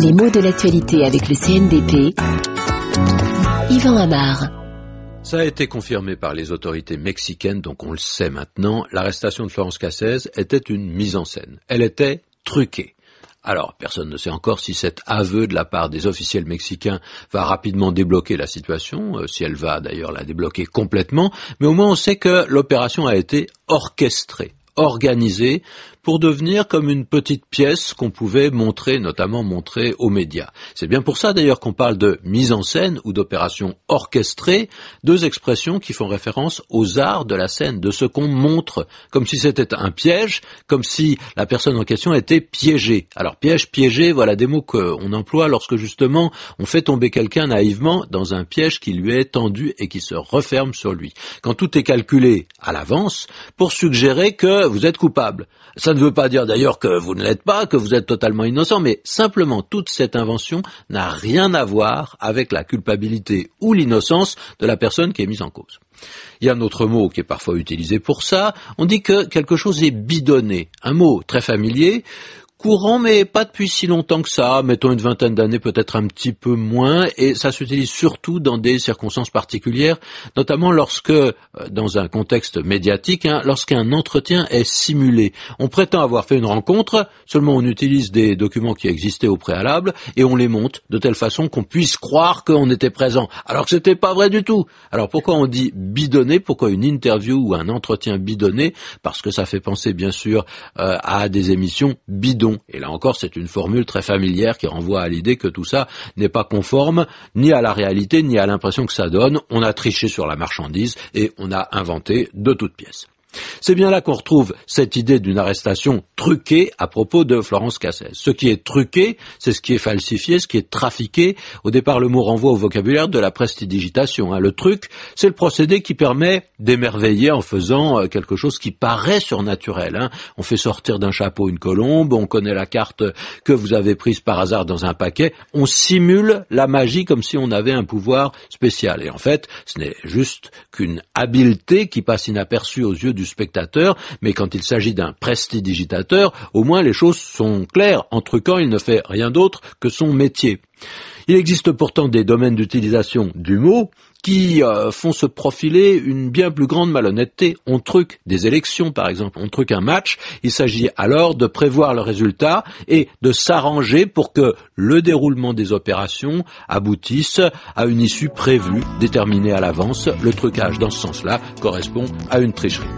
Les mots de l'actualité avec le CNDP. Yvan Amar. Ça a été confirmé par les autorités mexicaines, donc on le sait maintenant, l'arrestation de Florence Cassez était une mise en scène. Elle était truquée. Alors, personne ne sait encore si cet aveu de la part des officiels mexicains va rapidement débloquer la situation, euh, si elle va d'ailleurs la débloquer complètement, mais au moins on sait que l'opération a été orchestrée organisée pour devenir comme une petite pièce qu'on pouvait montrer, notamment montrer aux médias. C'est bien pour ça d'ailleurs qu'on parle de mise en scène ou d'opération orchestrée, deux expressions qui font référence aux arts de la scène, de ce qu'on montre, comme si c'était un piège, comme si la personne en question était piégée. Alors piège, piégé, voilà des mots qu'on emploie lorsque justement on fait tomber quelqu'un naïvement dans un piège qui lui est tendu et qui se referme sur lui. Quand tout est calculé à l'avance pour suggérer que vous êtes coupable. Ça ne veut pas dire d'ailleurs que vous ne l'êtes pas, que vous êtes totalement innocent, mais simplement toute cette invention n'a rien à voir avec la culpabilité ou l'innocence de la personne qui est mise en cause. Il y a un autre mot qui est parfois utilisé pour ça. On dit que quelque chose est bidonné. Un mot très familier courant, mais pas depuis si longtemps que ça, mettons une vingtaine d'années, peut-être un petit peu moins, et ça s'utilise surtout dans des circonstances particulières, notamment lorsque, euh, dans un contexte médiatique, hein, lorsqu'un entretien est simulé. On prétend avoir fait une rencontre, seulement on utilise des documents qui existaient au préalable, et on les monte de telle façon qu'on puisse croire qu'on était présent, alors que c'était pas vrai du tout. Alors pourquoi on dit bidonné, pourquoi une interview ou un entretien bidonné? Parce que ça fait penser bien sûr euh, à des émissions bidonnées et là encore, c'est une formule très familière qui renvoie à l'idée que tout ça n'est pas conforme ni à la réalité, ni à l'impression que ça donne. On a triché sur la marchandise et on a inventé de toutes pièces. C'est bien là qu'on retrouve cette idée d'une arrestation truquée à propos de Florence Cassez. Ce qui est truqué, c'est ce qui est falsifié, ce qui est trafiqué. Au départ, le mot renvoie au vocabulaire de la prestidigitation. Hein. Le truc, c'est le procédé qui permet d'émerveiller en faisant euh, quelque chose qui paraît surnaturel. Hein. On fait sortir d'un chapeau une colombe, on connaît la carte que vous avez prise par hasard dans un paquet, on simule la magie comme si on avait un pouvoir spécial. Et en fait, ce n'est juste qu'une habileté qui passe inaperçue aux yeux du spectateur, mais quand il s'agit d'un prestidigitateur, au moins les choses sont claires. En truquant, il ne fait rien d'autre que son métier. Il existe pourtant des domaines d'utilisation du mot qui euh, font se profiler une bien plus grande malhonnêteté. On truque des élections, par exemple, on truque un match. Il s'agit alors de prévoir le résultat et de s'arranger pour que le déroulement des opérations aboutisse à une issue prévue, déterminée à l'avance. Le trucage, dans ce sens-là, correspond à une tricherie.